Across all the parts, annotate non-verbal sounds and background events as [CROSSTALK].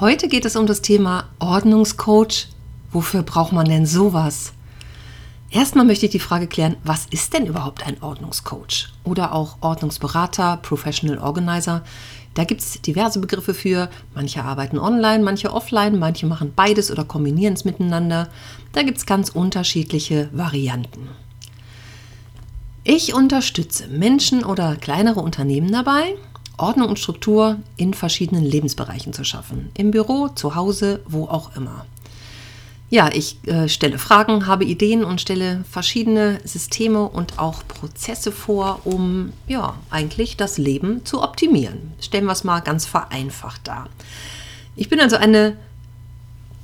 Heute geht es um das Thema Ordnungscoach. Wofür braucht man denn sowas? Erstmal möchte ich die Frage klären, was ist denn überhaupt ein Ordnungscoach? Oder auch Ordnungsberater, Professional Organizer. Da gibt es diverse Begriffe für. Manche arbeiten online, manche offline, manche machen beides oder kombinieren es miteinander. Da gibt es ganz unterschiedliche Varianten. Ich unterstütze Menschen oder kleinere Unternehmen dabei, Ordnung und Struktur in verschiedenen Lebensbereichen zu schaffen. Im Büro, zu Hause, wo auch immer. Ja, ich äh, stelle Fragen, habe Ideen und stelle verschiedene Systeme und auch Prozesse vor, um ja, eigentlich das Leben zu optimieren. Stellen wir es mal ganz vereinfacht dar. Ich bin also eine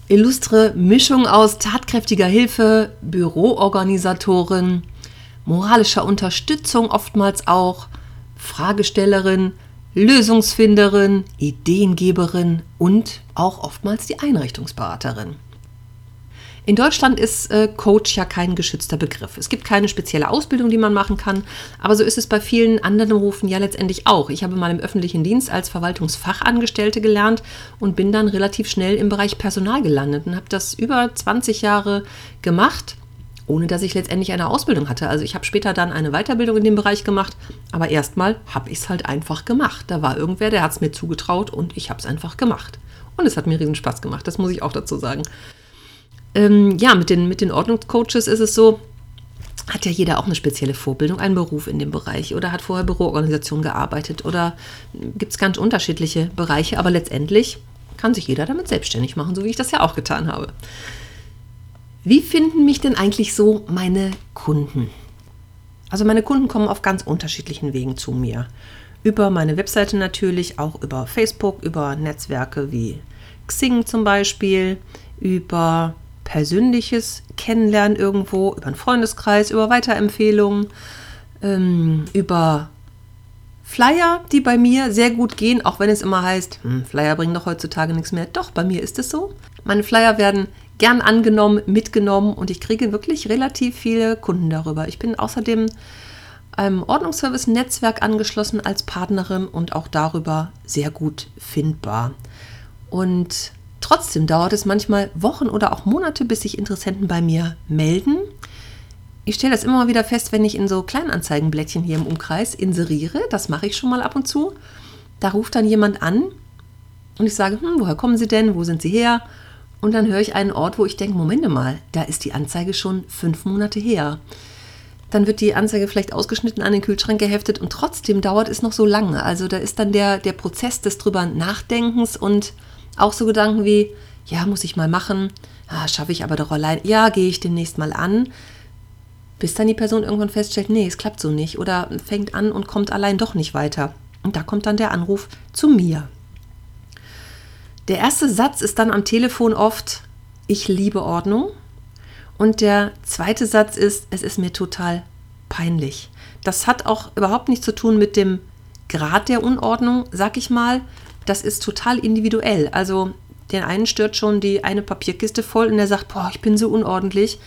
illustre Mischung aus tatkräftiger Hilfe, Büroorganisatorin, moralischer Unterstützung oftmals auch, Fragestellerin, Lösungsfinderin, Ideengeberin und auch oftmals die Einrichtungsberaterin. In Deutschland ist äh, Coach ja kein geschützter Begriff. Es gibt keine spezielle Ausbildung, die man machen kann, aber so ist es bei vielen anderen Berufen ja letztendlich auch. Ich habe mal im öffentlichen Dienst als Verwaltungsfachangestellte gelernt und bin dann relativ schnell im Bereich Personal gelandet und habe das über 20 Jahre gemacht ohne dass ich letztendlich eine Ausbildung hatte. Also ich habe später dann eine Weiterbildung in dem Bereich gemacht, aber erstmal habe ich es halt einfach gemacht. Da war irgendwer, der hat es mir zugetraut und ich habe es einfach gemacht. Und es hat mir riesen Spaß gemacht, das muss ich auch dazu sagen. Ähm, ja, mit den, mit den Ordnungscoaches ist es so, hat ja jeder auch eine spezielle Vorbildung, einen Beruf in dem Bereich oder hat vorher Büroorganisation gearbeitet oder gibt es ganz unterschiedliche Bereiche, aber letztendlich kann sich jeder damit selbstständig machen, so wie ich das ja auch getan habe. Wie finden mich denn eigentlich so meine Kunden? Also meine Kunden kommen auf ganz unterschiedlichen Wegen zu mir. Über meine Webseite natürlich, auch über Facebook, über Netzwerke wie Xing zum Beispiel, über persönliches Kennenlernen irgendwo, über einen Freundeskreis, über Weiterempfehlungen, ähm, über Flyer, die bei mir sehr gut gehen, auch wenn es immer heißt, hm, Flyer bringen doch heutzutage nichts mehr. Doch, bei mir ist es so. Meine Flyer werden gern angenommen, mitgenommen und ich kriege wirklich relativ viele Kunden darüber. Ich bin außerdem einem Ordnungsservice-Netzwerk angeschlossen als Partnerin und auch darüber sehr gut findbar. Und trotzdem dauert es manchmal Wochen oder auch Monate, bis sich Interessenten bei mir melden. Ich stelle das immer mal wieder fest, wenn ich in so Kleinanzeigenblättchen hier im Umkreis inseriere. Das mache ich schon mal ab und zu. Da ruft dann jemand an und ich sage, hm, woher kommen Sie denn? Wo sind Sie her? Und dann höre ich einen Ort, wo ich denke, Moment mal, da ist die Anzeige schon fünf Monate her. Dann wird die Anzeige vielleicht ausgeschnitten an den Kühlschrank geheftet und trotzdem dauert es noch so lange. Also da ist dann der, der Prozess des drüber Nachdenkens und auch so Gedanken wie, ja, muss ich mal machen, ah, schaffe ich aber doch allein, ja, gehe ich demnächst mal an, bis dann die Person irgendwann feststellt, nee, es klappt so nicht oder fängt an und kommt allein doch nicht weiter. Und da kommt dann der Anruf zu mir. Der erste Satz ist dann am Telefon oft, ich liebe Ordnung. Und der zweite Satz ist, es ist mir total peinlich. Das hat auch überhaupt nichts zu tun mit dem Grad der Unordnung, sag ich mal. Das ist total individuell. Also den einen stört schon die eine Papierkiste voll und der sagt, boah, ich bin so unordentlich.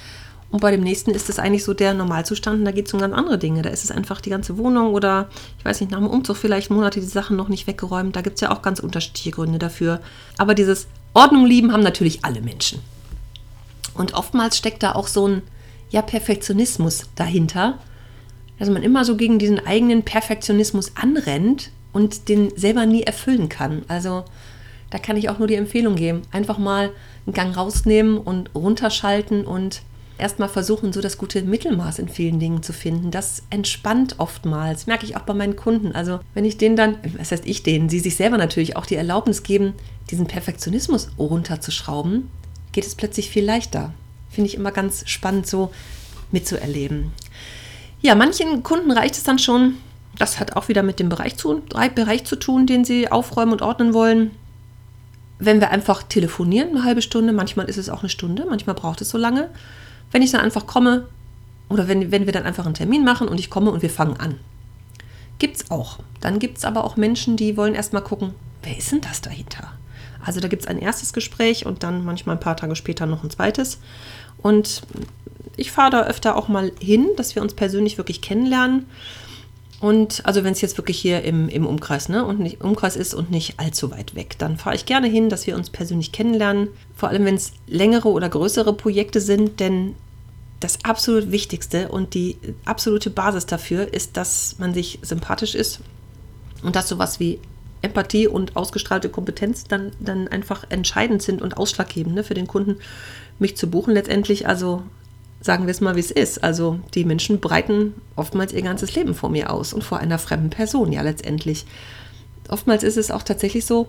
Und bei dem nächsten ist es eigentlich so der Normalzustand und da geht es um ganz andere Dinge. Da ist es einfach die ganze Wohnung oder ich weiß nicht, nach dem Umzug vielleicht Monate die Sachen noch nicht weggeräumt. Da gibt es ja auch ganz unterschiedliche Gründe dafür. Aber dieses Ordnung lieben haben natürlich alle Menschen. Und oftmals steckt da auch so ein ja, Perfektionismus dahinter, dass man immer so gegen diesen eigenen Perfektionismus anrennt und den selber nie erfüllen kann. Also da kann ich auch nur die Empfehlung geben, einfach mal einen Gang rausnehmen und runterschalten und erstmal versuchen, so das gute Mittelmaß in vielen Dingen zu finden. Das entspannt oftmals, merke ich auch bei meinen Kunden. Also wenn ich denen dann, was heißt ich denen, sie sich selber natürlich auch die Erlaubnis geben, diesen Perfektionismus runterzuschrauben, geht es plötzlich viel leichter. Finde ich immer ganz spannend so mitzuerleben. Ja, manchen Kunden reicht es dann schon. Das hat auch wieder mit dem Bereich zu, Bereich zu tun, den sie aufräumen und ordnen wollen. Wenn wir einfach telefonieren, eine halbe Stunde, manchmal ist es auch eine Stunde, manchmal braucht es so lange. Wenn ich dann einfach komme oder wenn, wenn wir dann einfach einen Termin machen und ich komme und wir fangen an. Gibt es auch. Dann gibt es aber auch Menschen, die wollen erstmal gucken, wer ist denn das dahinter? Also da gibt es ein erstes Gespräch und dann manchmal ein paar Tage später noch ein zweites. Und ich fahre da öfter auch mal hin, dass wir uns persönlich wirklich kennenlernen. Und also wenn es jetzt wirklich hier im, im Umkreis, ne, und nicht Umkreis ist und nicht allzu weit weg, dann fahre ich gerne hin, dass wir uns persönlich kennenlernen. Vor allem, wenn es längere oder größere Projekte sind, denn das absolut Wichtigste und die absolute Basis dafür ist, dass man sich sympathisch ist und dass sowas wie Empathie und ausgestrahlte Kompetenz dann, dann einfach entscheidend sind und ausschlaggebend ne, für den Kunden, mich zu buchen letztendlich. Also sagen wir es mal, wie es ist. Also die Menschen breiten oftmals ihr ganzes Leben vor mir aus und vor einer fremden Person, ja letztendlich. Oftmals ist es auch tatsächlich so,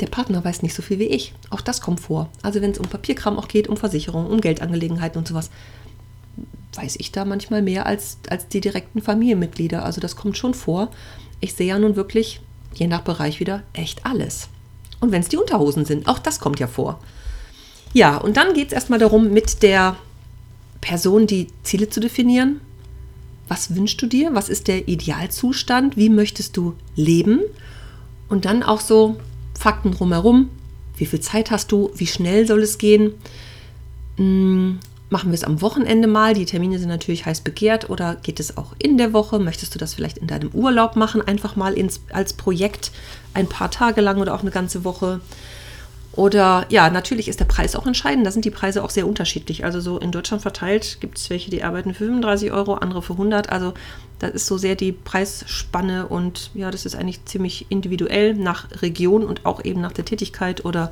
der Partner weiß nicht so viel wie ich. Auch das kommt vor. Also wenn es um Papierkram auch geht, um Versicherungen, um Geldangelegenheiten und sowas, weiß ich da manchmal mehr als, als die direkten Familienmitglieder. Also das kommt schon vor. Ich sehe ja nun wirklich, je nach Bereich wieder, echt alles. Und wenn es die Unterhosen sind, auch das kommt ja vor. Ja, und dann geht es erstmal darum, mit der Person die Ziele zu definieren. Was wünschst du dir? Was ist der Idealzustand? Wie möchtest du leben? Und dann auch so Fakten drumherum. Wie viel Zeit hast du? Wie schnell soll es gehen? Hm, machen wir es am Wochenende mal? Die Termine sind natürlich heiß begehrt. Oder geht es auch in der Woche? Möchtest du das vielleicht in deinem Urlaub machen? Einfach mal ins, als Projekt ein paar Tage lang oder auch eine ganze Woche? Oder ja, natürlich ist der Preis auch entscheidend. Da sind die Preise auch sehr unterschiedlich. Also so in Deutschland verteilt gibt es welche, die arbeiten für 35 Euro, andere für 100. Also das ist so sehr die Preisspanne und ja, das ist eigentlich ziemlich individuell nach Region und auch eben nach der Tätigkeit oder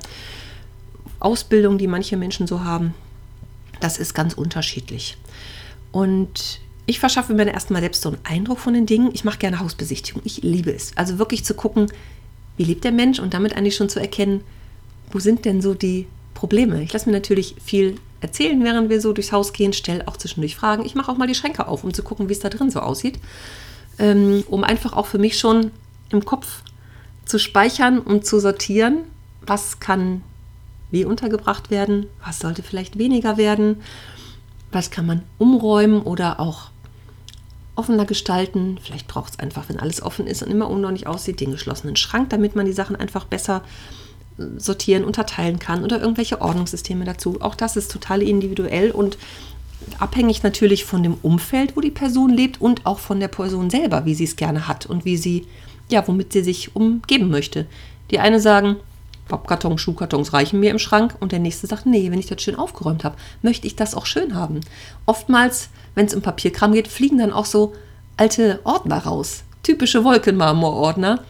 Ausbildung, die manche Menschen so haben. Das ist ganz unterschiedlich. Und ich verschaffe mir dann erstmal selbst so einen Eindruck von den Dingen. Ich mache gerne Hausbesichtigung. Ich liebe es. Also wirklich zu gucken, wie lebt der Mensch und damit eigentlich schon zu erkennen, wo sind denn so die Probleme? Ich lasse mir natürlich viel erzählen, während wir so durchs Haus gehen, stelle auch zwischendurch Fragen. Ich mache auch mal die Schränke auf, um zu gucken, wie es da drin so aussieht. Ähm, um einfach auch für mich schon im Kopf zu speichern und zu sortieren, was kann wie untergebracht werden, was sollte vielleicht weniger werden, was kann man umräumen oder auch offener gestalten. Vielleicht braucht es einfach, wenn alles offen ist und immer unordentlich aussieht, den geschlossenen Schrank, damit man die Sachen einfach besser sortieren, unterteilen kann oder irgendwelche Ordnungssysteme dazu. Auch das ist total individuell und abhängig natürlich von dem Umfeld, wo die Person lebt und auch von der Person selber, wie sie es gerne hat und wie sie, ja, womit sie sich umgeben möchte. Die eine sagen, Pappkartons, Schuhkartons reichen mir im Schrank und der nächste sagt, nee, wenn ich das schön aufgeräumt habe, möchte ich das auch schön haben. Oftmals, wenn es um Papierkram geht, fliegen dann auch so alte Ordner raus. Typische Wolkenmarmorordner.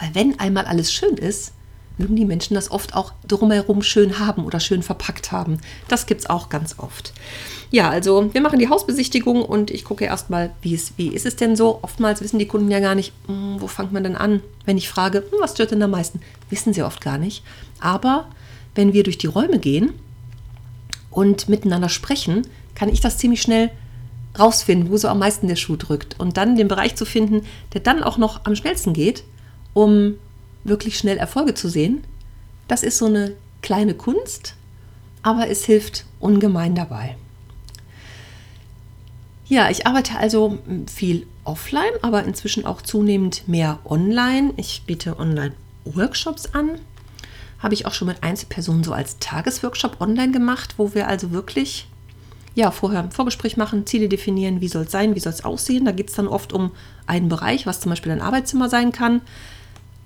Weil wenn einmal alles schön ist, mögen die Menschen das oft auch drumherum schön haben oder schön verpackt haben. Das gibt es auch ganz oft. Ja, also wir machen die Hausbesichtigung und ich gucke erstmal, wie, wie ist es denn so? Oftmals wissen die Kunden ja gar nicht, hm, wo fängt man denn an? Wenn ich frage, hm, was stört denn am meisten? Wissen sie oft gar nicht. Aber wenn wir durch die Räume gehen und miteinander sprechen, kann ich das ziemlich schnell rausfinden, wo so am meisten der Schuh drückt. Und dann den Bereich zu finden, der dann auch noch am schnellsten geht, um wirklich schnell Erfolge zu sehen. Das ist so eine kleine Kunst, aber es hilft ungemein dabei. Ja, ich arbeite also viel offline, aber inzwischen auch zunehmend mehr online. Ich biete Online-Workshops an. Habe ich auch schon mit Einzelpersonen so als Tagesworkshop online gemacht, wo wir also wirklich ja, vorher ein Vorgespräch machen, Ziele definieren, wie soll es sein, wie soll es aussehen. Da geht es dann oft um einen Bereich, was zum Beispiel ein Arbeitszimmer sein kann.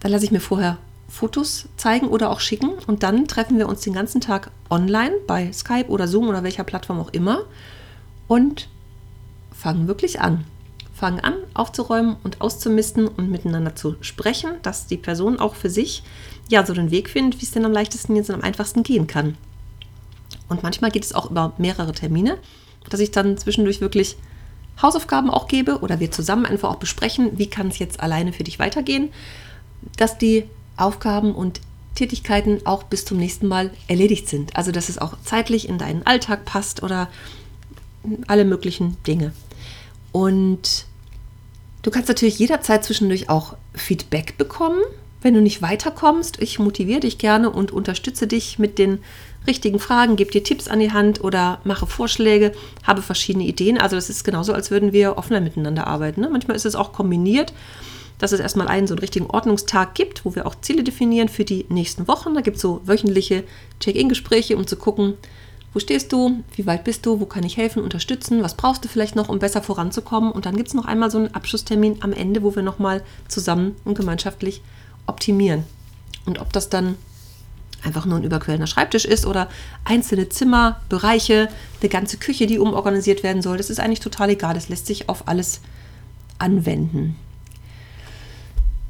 Dann lasse ich mir vorher Fotos zeigen oder auch schicken und dann treffen wir uns den ganzen Tag online bei Skype oder Zoom oder welcher Plattform auch immer und fangen wirklich an. Fangen an aufzuräumen und auszumisten und miteinander zu sprechen, dass die Person auch für sich ja so den Weg findet, wie es denn am leichtesten jetzt und am einfachsten gehen kann. Und manchmal geht es auch über mehrere Termine, dass ich dann zwischendurch wirklich Hausaufgaben auch gebe oder wir zusammen einfach auch besprechen, wie kann es jetzt alleine für dich weitergehen dass die Aufgaben und Tätigkeiten auch bis zum nächsten Mal erledigt sind. Also dass es auch zeitlich in deinen Alltag passt oder alle möglichen Dinge. Und du kannst natürlich jederzeit zwischendurch auch Feedback bekommen, wenn du nicht weiterkommst. Ich motiviere dich gerne und unterstütze dich mit den richtigen Fragen, gebe dir Tipps an die Hand oder mache Vorschläge, habe verschiedene Ideen. Also das ist genauso, als würden wir offline miteinander arbeiten. Ne? Manchmal ist es auch kombiniert, dass es erstmal einen so einen richtigen Ordnungstag gibt, wo wir auch Ziele definieren für die nächsten Wochen. Da gibt es so wöchentliche Check-in-Gespräche, um zu gucken, wo stehst du, wie weit bist du, wo kann ich helfen, unterstützen, was brauchst du vielleicht noch, um besser voranzukommen. Und dann gibt es noch einmal so einen Abschlusstermin am Ende, wo wir nochmal zusammen und gemeinschaftlich optimieren. Und ob das dann einfach nur ein überquellender Schreibtisch ist oder einzelne Zimmer, Bereiche, eine ganze Küche, die umorganisiert werden soll, das ist eigentlich total egal. Das lässt sich auf alles anwenden.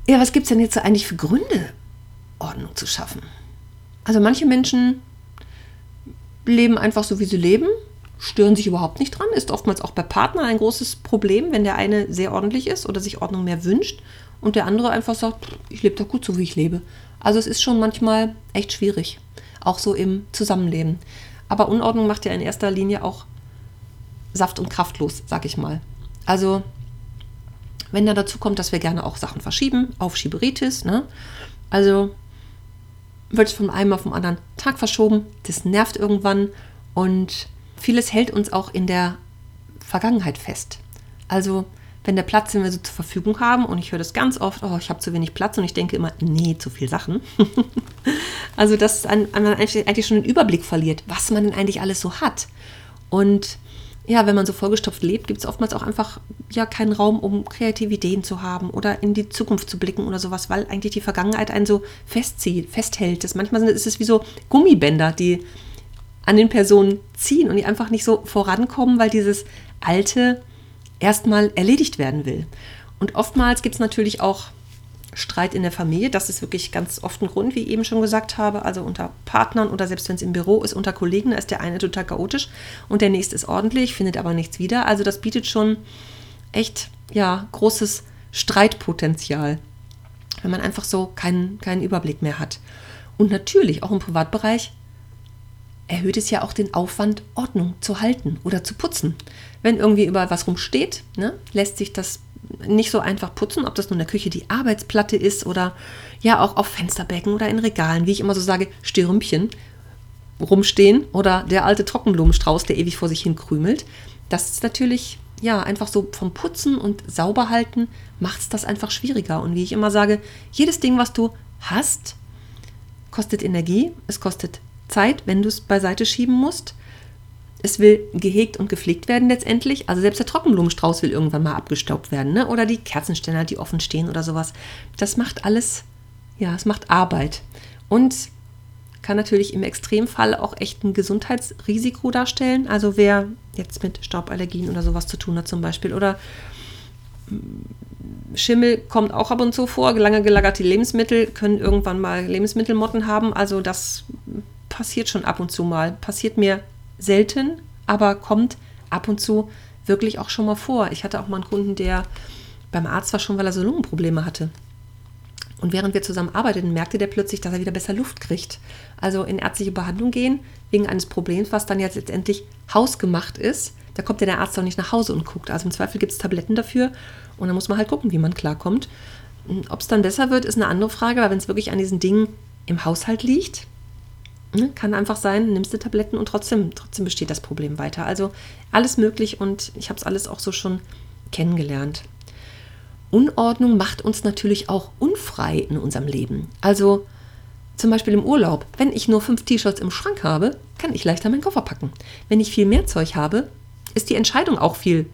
Ja, was gibt es denn jetzt eigentlich für Gründe, Ordnung zu schaffen? Also manche Menschen leben einfach so, wie sie leben, stören sich überhaupt nicht dran, ist oftmals auch bei Partnern ein großes Problem, wenn der eine sehr ordentlich ist oder sich Ordnung mehr wünscht und der andere einfach sagt, ich lebe doch gut so, wie ich lebe. Also es ist schon manchmal echt schwierig, auch so im Zusammenleben. Aber Unordnung macht ja in erster Linie auch saft- und kraftlos, sag ich mal. Also wenn da dazu kommt, dass wir gerne auch Sachen verschieben, auf Schieberitis, ne? Also wird es von einem auf den anderen Tag verschoben, das nervt irgendwann und vieles hält uns auch in der Vergangenheit fest. Also wenn der Platz, den wir so zur Verfügung haben, und ich höre das ganz oft, oh, ich habe zu wenig Platz und ich denke immer, nee, zu viel Sachen. [LAUGHS] also, dass man eigentlich schon den Überblick verliert, was man denn eigentlich alles so hat. Und ja, wenn man so vollgestopft lebt, gibt es oftmals auch einfach ja keinen Raum, um kreative Ideen zu haben oder in die Zukunft zu blicken oder sowas, weil eigentlich die Vergangenheit einen so festzieht, festhält. Das manchmal ist es wie so Gummibänder, die an den Personen ziehen und die einfach nicht so vorankommen, weil dieses alte erstmal erledigt werden will. Und oftmals gibt es natürlich auch Streit in der Familie. Das ist wirklich ganz oft ein Grund, wie ich eben schon gesagt habe. Also unter Partnern oder selbst wenn es im Büro ist, unter Kollegen, da ist der eine total chaotisch und der nächste ist ordentlich, findet aber nichts wieder. Also das bietet schon echt ja, großes Streitpotenzial, wenn man einfach so keinen, keinen Überblick mehr hat. Und natürlich auch im Privatbereich erhöht es ja auch den Aufwand, Ordnung zu halten oder zu putzen. Wenn irgendwie überall was rumsteht, ne, lässt sich das nicht so einfach putzen, ob das nun in der Küche die Arbeitsplatte ist oder ja auch auf Fensterbecken oder in Regalen, wie ich immer so sage, Stürmchen rumstehen oder der alte Trockenblumenstrauß, der ewig vor sich hin krümelt. Das ist natürlich ja einfach so vom Putzen und Sauberhalten macht es das einfach schwieriger. Und wie ich immer sage, jedes Ding, was du hast, kostet Energie, es kostet Zeit, wenn du es beiseite schieben musst. Es will gehegt und gepflegt werden letztendlich. Also selbst der Trockenblumenstrauß will irgendwann mal abgestaubt werden. Ne? Oder die Kerzenständer, die offen stehen oder sowas. Das macht alles, ja, es macht Arbeit. Und kann natürlich im Extremfall auch echt ein Gesundheitsrisiko darstellen. Also wer jetzt mit Stauballergien oder sowas zu tun hat zum Beispiel. Oder Schimmel kommt auch ab und zu vor. Lange gelagerte Lebensmittel können irgendwann mal Lebensmittelmotten haben. Also das passiert schon ab und zu mal. Passiert mir selten, aber kommt ab und zu wirklich auch schon mal vor. Ich hatte auch mal einen Kunden, der beim Arzt war schon, weil er so Lungenprobleme hatte. Und während wir zusammen arbeiteten, merkte der plötzlich, dass er wieder besser Luft kriegt. Also in ärztliche Behandlung gehen, wegen eines Problems, was dann jetzt letztendlich hausgemacht ist. Da kommt ja der Arzt auch nicht nach Hause und guckt. Also im Zweifel gibt es Tabletten dafür und dann muss man halt gucken, wie man klarkommt. Ob es dann besser wird, ist eine andere Frage, weil wenn es wirklich an diesen Dingen im Haushalt liegt? Kann einfach sein, nimmst du Tabletten und trotzdem, trotzdem besteht das Problem weiter. Also alles möglich und ich habe es alles auch so schon kennengelernt. Unordnung macht uns natürlich auch unfrei in unserem Leben. Also zum Beispiel im Urlaub. Wenn ich nur fünf T-Shirts im Schrank habe, kann ich leichter meinen Koffer packen. Wenn ich viel mehr Zeug habe, ist die Entscheidung auch viel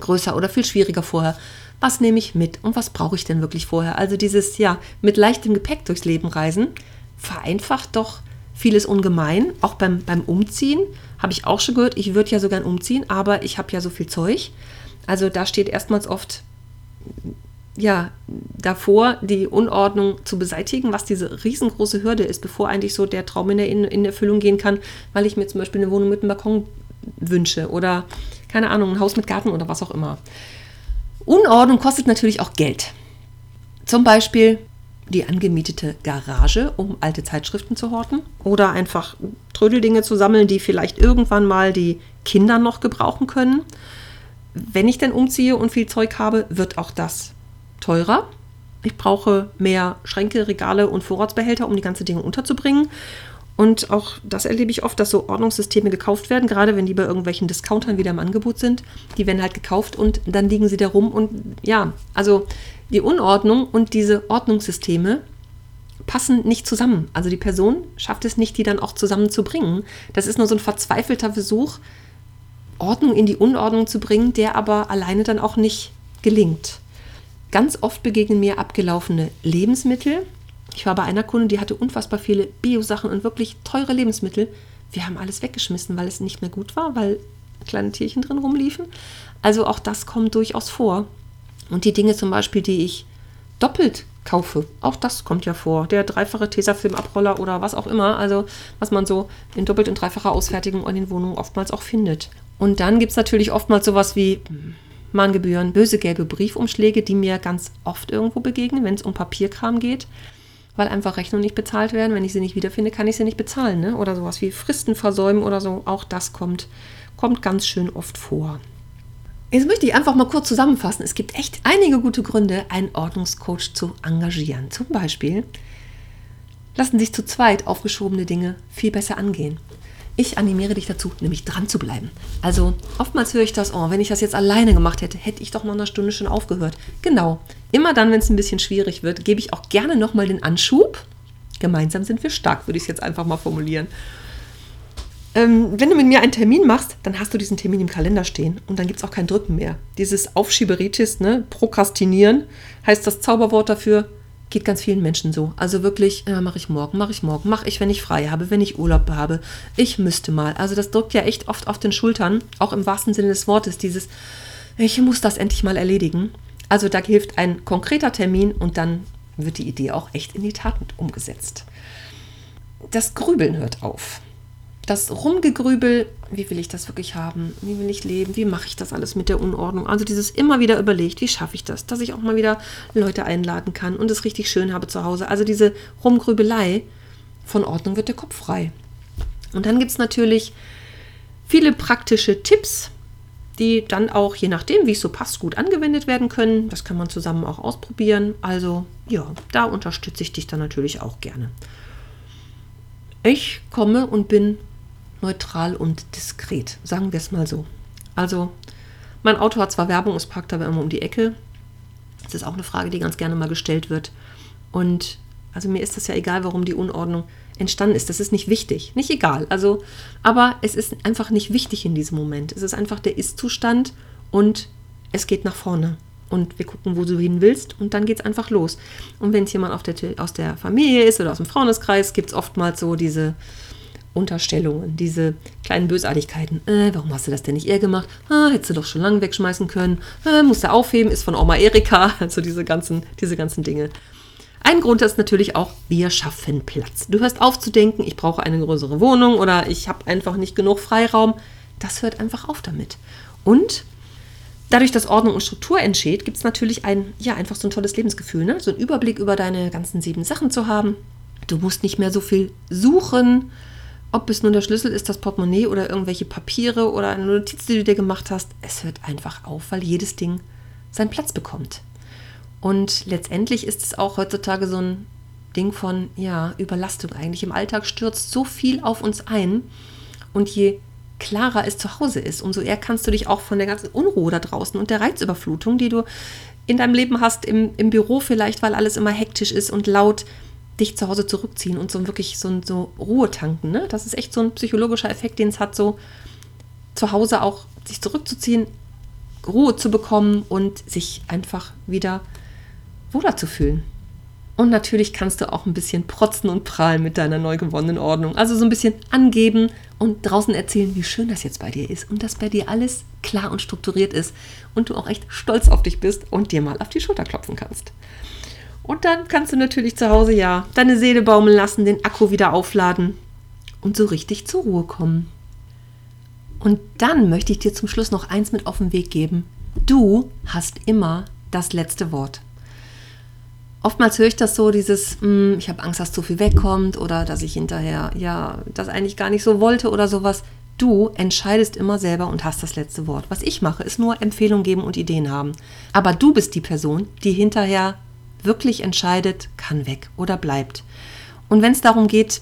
größer oder viel schwieriger vorher. Was nehme ich mit und was brauche ich denn wirklich vorher? Also dieses, ja, mit leichtem Gepäck durchs Leben reisen, vereinfacht doch vieles ungemein. Auch beim, beim Umziehen habe ich auch schon gehört, ich würde ja so gern umziehen, aber ich habe ja so viel Zeug. Also da steht erstmals oft ja davor, die Unordnung zu beseitigen, was diese riesengroße Hürde ist, bevor eigentlich so der Traum in, der, in, Erfüllung gehen kann, weil ich mir zum Beispiel eine Wohnung mit einem Balkon wünsche oder keine Ahnung, ein Haus mit Garten oder was auch immer. Unordnung kostet natürlich auch Geld. Zum Beispiel die angemietete Garage, um alte Zeitschriften zu horten oder einfach Trödeldinge zu sammeln, die vielleicht irgendwann mal die Kinder noch gebrauchen können. wenn ich denn umziehe und viel Zeug habe, wird auch das teurer. Ich brauche mehr Schränke, Regale und Vorratsbehälter, um die ganzen Dinge unterzubringen. Und auch das erlebe ich oft, dass so Ordnungssysteme gekauft werden, gerade wenn die bei irgendwelchen Discountern wieder im Angebot sind. Die werden halt gekauft und dann liegen sie da rum. Und ja, also die Unordnung und diese Ordnungssysteme passen nicht zusammen. Also die Person schafft es nicht, die dann auch zusammenzubringen. Das ist nur so ein verzweifelter Versuch, Ordnung in die Unordnung zu bringen, der aber alleine dann auch nicht gelingt. Ganz oft begegnen mir abgelaufene Lebensmittel. Ich war bei einer Kundin, die hatte unfassbar viele Bio-Sachen und wirklich teure Lebensmittel. Wir haben alles weggeschmissen, weil es nicht mehr gut war, weil kleine Tierchen drin rumliefen. Also auch das kommt durchaus vor. Und die Dinge zum Beispiel, die ich doppelt kaufe, auch das kommt ja vor. Der dreifache Tesafilm-Abroller oder was auch immer, also was man so in doppelt und dreifacher Ausfertigung in den Wohnungen oftmals auch findet. Und dann gibt es natürlich oftmals sowas wie Mahngebühren, böse gelbe Briefumschläge, die mir ganz oft irgendwo begegnen, wenn es um Papierkram geht, weil einfach Rechnungen nicht bezahlt werden. Wenn ich sie nicht wiederfinde, kann ich sie nicht bezahlen. Ne? Oder sowas wie Fristen versäumen oder so. Auch das kommt, kommt ganz schön oft vor. Jetzt möchte ich einfach mal kurz zusammenfassen. Es gibt echt einige gute Gründe, einen Ordnungscoach zu engagieren. Zum Beispiel lassen sich zu zweit aufgeschobene Dinge viel besser angehen. Ich animiere dich dazu, nämlich dran zu bleiben. Also oftmals höre ich das, oh, wenn ich das jetzt alleine gemacht hätte, hätte ich doch nach einer Stunde schon aufgehört. Genau. Immer dann, wenn es ein bisschen schwierig wird, gebe ich auch gerne nochmal den Anschub. Gemeinsam sind wir stark, würde ich es jetzt einfach mal formulieren. Ähm, wenn du mit mir einen Termin machst, dann hast du diesen Termin im Kalender stehen und dann gibt es auch kein Drücken mehr. Dieses Aufschieberitis, ne, Prokrastinieren, heißt das Zauberwort dafür, Geht ganz vielen Menschen so. Also wirklich, ja, mache ich morgen, mache ich morgen, mache ich, wenn ich frei habe, wenn ich Urlaub habe. Ich müsste mal. Also das drückt ja echt oft auf den Schultern, auch im wahrsten Sinne des Wortes, dieses, ich muss das endlich mal erledigen. Also da hilft ein konkreter Termin und dann wird die Idee auch echt in die Tat umgesetzt. Das Grübeln hört auf das Rumgegrübel, wie will ich das wirklich haben? Wie will ich leben? Wie mache ich das alles mit der Unordnung? Also dieses immer wieder überlegt, wie schaffe ich das? Dass ich auch mal wieder Leute einladen kann und es richtig schön habe zu Hause. Also diese Rumgrübelei, von Ordnung wird der Kopf frei. Und dann gibt es natürlich viele praktische Tipps, die dann auch, je nachdem, wie es so passt, gut angewendet werden können. Das kann man zusammen auch ausprobieren. Also ja, da unterstütze ich dich dann natürlich auch gerne. Ich komme und bin neutral und diskret, sagen wir es mal so. Also, mein Auto hat zwar Werbung, es parkt aber immer um die Ecke. Das ist auch eine Frage, die ganz gerne mal gestellt wird. Und also mir ist das ja egal, warum die Unordnung entstanden ist. Das ist nicht wichtig. Nicht egal. Also, aber es ist einfach nicht wichtig in diesem Moment. Es ist einfach der Ist-Zustand und es geht nach vorne. Und wir gucken, wo du hin willst und dann geht es einfach los. Und wenn es jemand der, aus der Familie ist oder aus dem Freundeskreis, gibt es oftmals so diese Unterstellungen, diese kleinen Bösartigkeiten. Äh, warum hast du das denn nicht eher gemacht? Ah, hättest du doch schon lange wegschmeißen können. Äh, musst du aufheben, ist von Oma Erika. [LAUGHS] Also diese ganzen, diese ganzen Dinge. Ein Grund ist natürlich auch, wir schaffen Platz. Du hörst auf zu denken, ich brauche eine größere Wohnung oder ich habe einfach nicht genug Freiraum. Das hört einfach auf damit. Und dadurch, dass Ordnung und Struktur entsteht, gibt es natürlich ein, ja, einfach so ein tolles Lebensgefühl, ne? so einen Überblick über deine ganzen sieben Sachen zu haben. Du musst nicht mehr so viel suchen, ob es nun der Schlüssel ist, das Portemonnaie oder irgendwelche Papiere oder eine Notiz, die du dir gemacht hast, es hört einfach auf, weil jedes Ding seinen Platz bekommt. Und letztendlich ist es auch heutzutage so ein Ding von, ja, Überlastung eigentlich. Im Alltag stürzt so viel auf uns ein und je klarer es zu Hause ist, umso eher kannst du dich auch von der ganzen Unruhe da draußen und der Reizüberflutung, die du in deinem Leben hast, im, im Büro vielleicht, weil alles immer hektisch ist und laut, dich zu Hause zurückziehen und so wirklich so, so Ruhe tanken. Ne? Das ist echt so ein psychologischer Effekt, den es hat, so zu Hause auch sich zurückzuziehen, Ruhe zu bekommen und sich einfach wieder wohler zu fühlen. Und natürlich kannst du auch ein bisschen protzen und prahlen mit deiner neu gewonnenen Ordnung. Also so ein bisschen angeben und draußen erzählen, wie schön das jetzt bei dir ist und dass bei dir alles klar und strukturiert ist und du auch echt stolz auf dich bist und dir mal auf die Schulter klopfen kannst. Und dann kannst du natürlich zu Hause ja deine Seele baumeln lassen, den Akku wieder aufladen und so richtig zur Ruhe kommen. Und dann möchte ich dir zum Schluss noch eins mit auf den Weg geben. Du hast immer das letzte Wort. Oftmals höre ich das so, dieses, ich habe Angst, dass zu viel wegkommt oder dass ich hinterher, ja, das eigentlich gar nicht so wollte oder sowas. Du entscheidest immer selber und hast das letzte Wort. Was ich mache, ist nur Empfehlungen geben und Ideen haben. Aber du bist die Person, die hinterher wirklich entscheidet, kann weg oder bleibt. Und wenn es darum geht,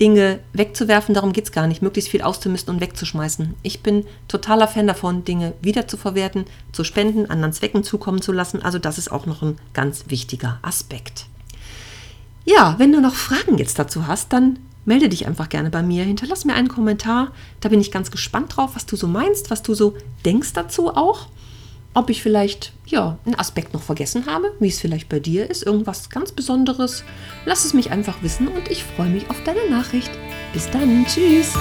Dinge wegzuwerfen, darum geht es gar nicht, möglichst viel auszumisten und wegzuschmeißen. Ich bin totaler Fan davon, Dinge wiederzuverwerten, zu spenden, anderen Zwecken zukommen zu lassen. Also das ist auch noch ein ganz wichtiger Aspekt. Ja, wenn du noch Fragen jetzt dazu hast, dann melde dich einfach gerne bei mir, hinterlass mir einen Kommentar. Da bin ich ganz gespannt drauf, was du so meinst, was du so denkst dazu auch. Ob ich vielleicht ja, einen Aspekt noch vergessen habe, wie es vielleicht bei dir ist, irgendwas ganz Besonderes. Lass es mich einfach wissen und ich freue mich auf deine Nachricht. Bis dann, tschüss.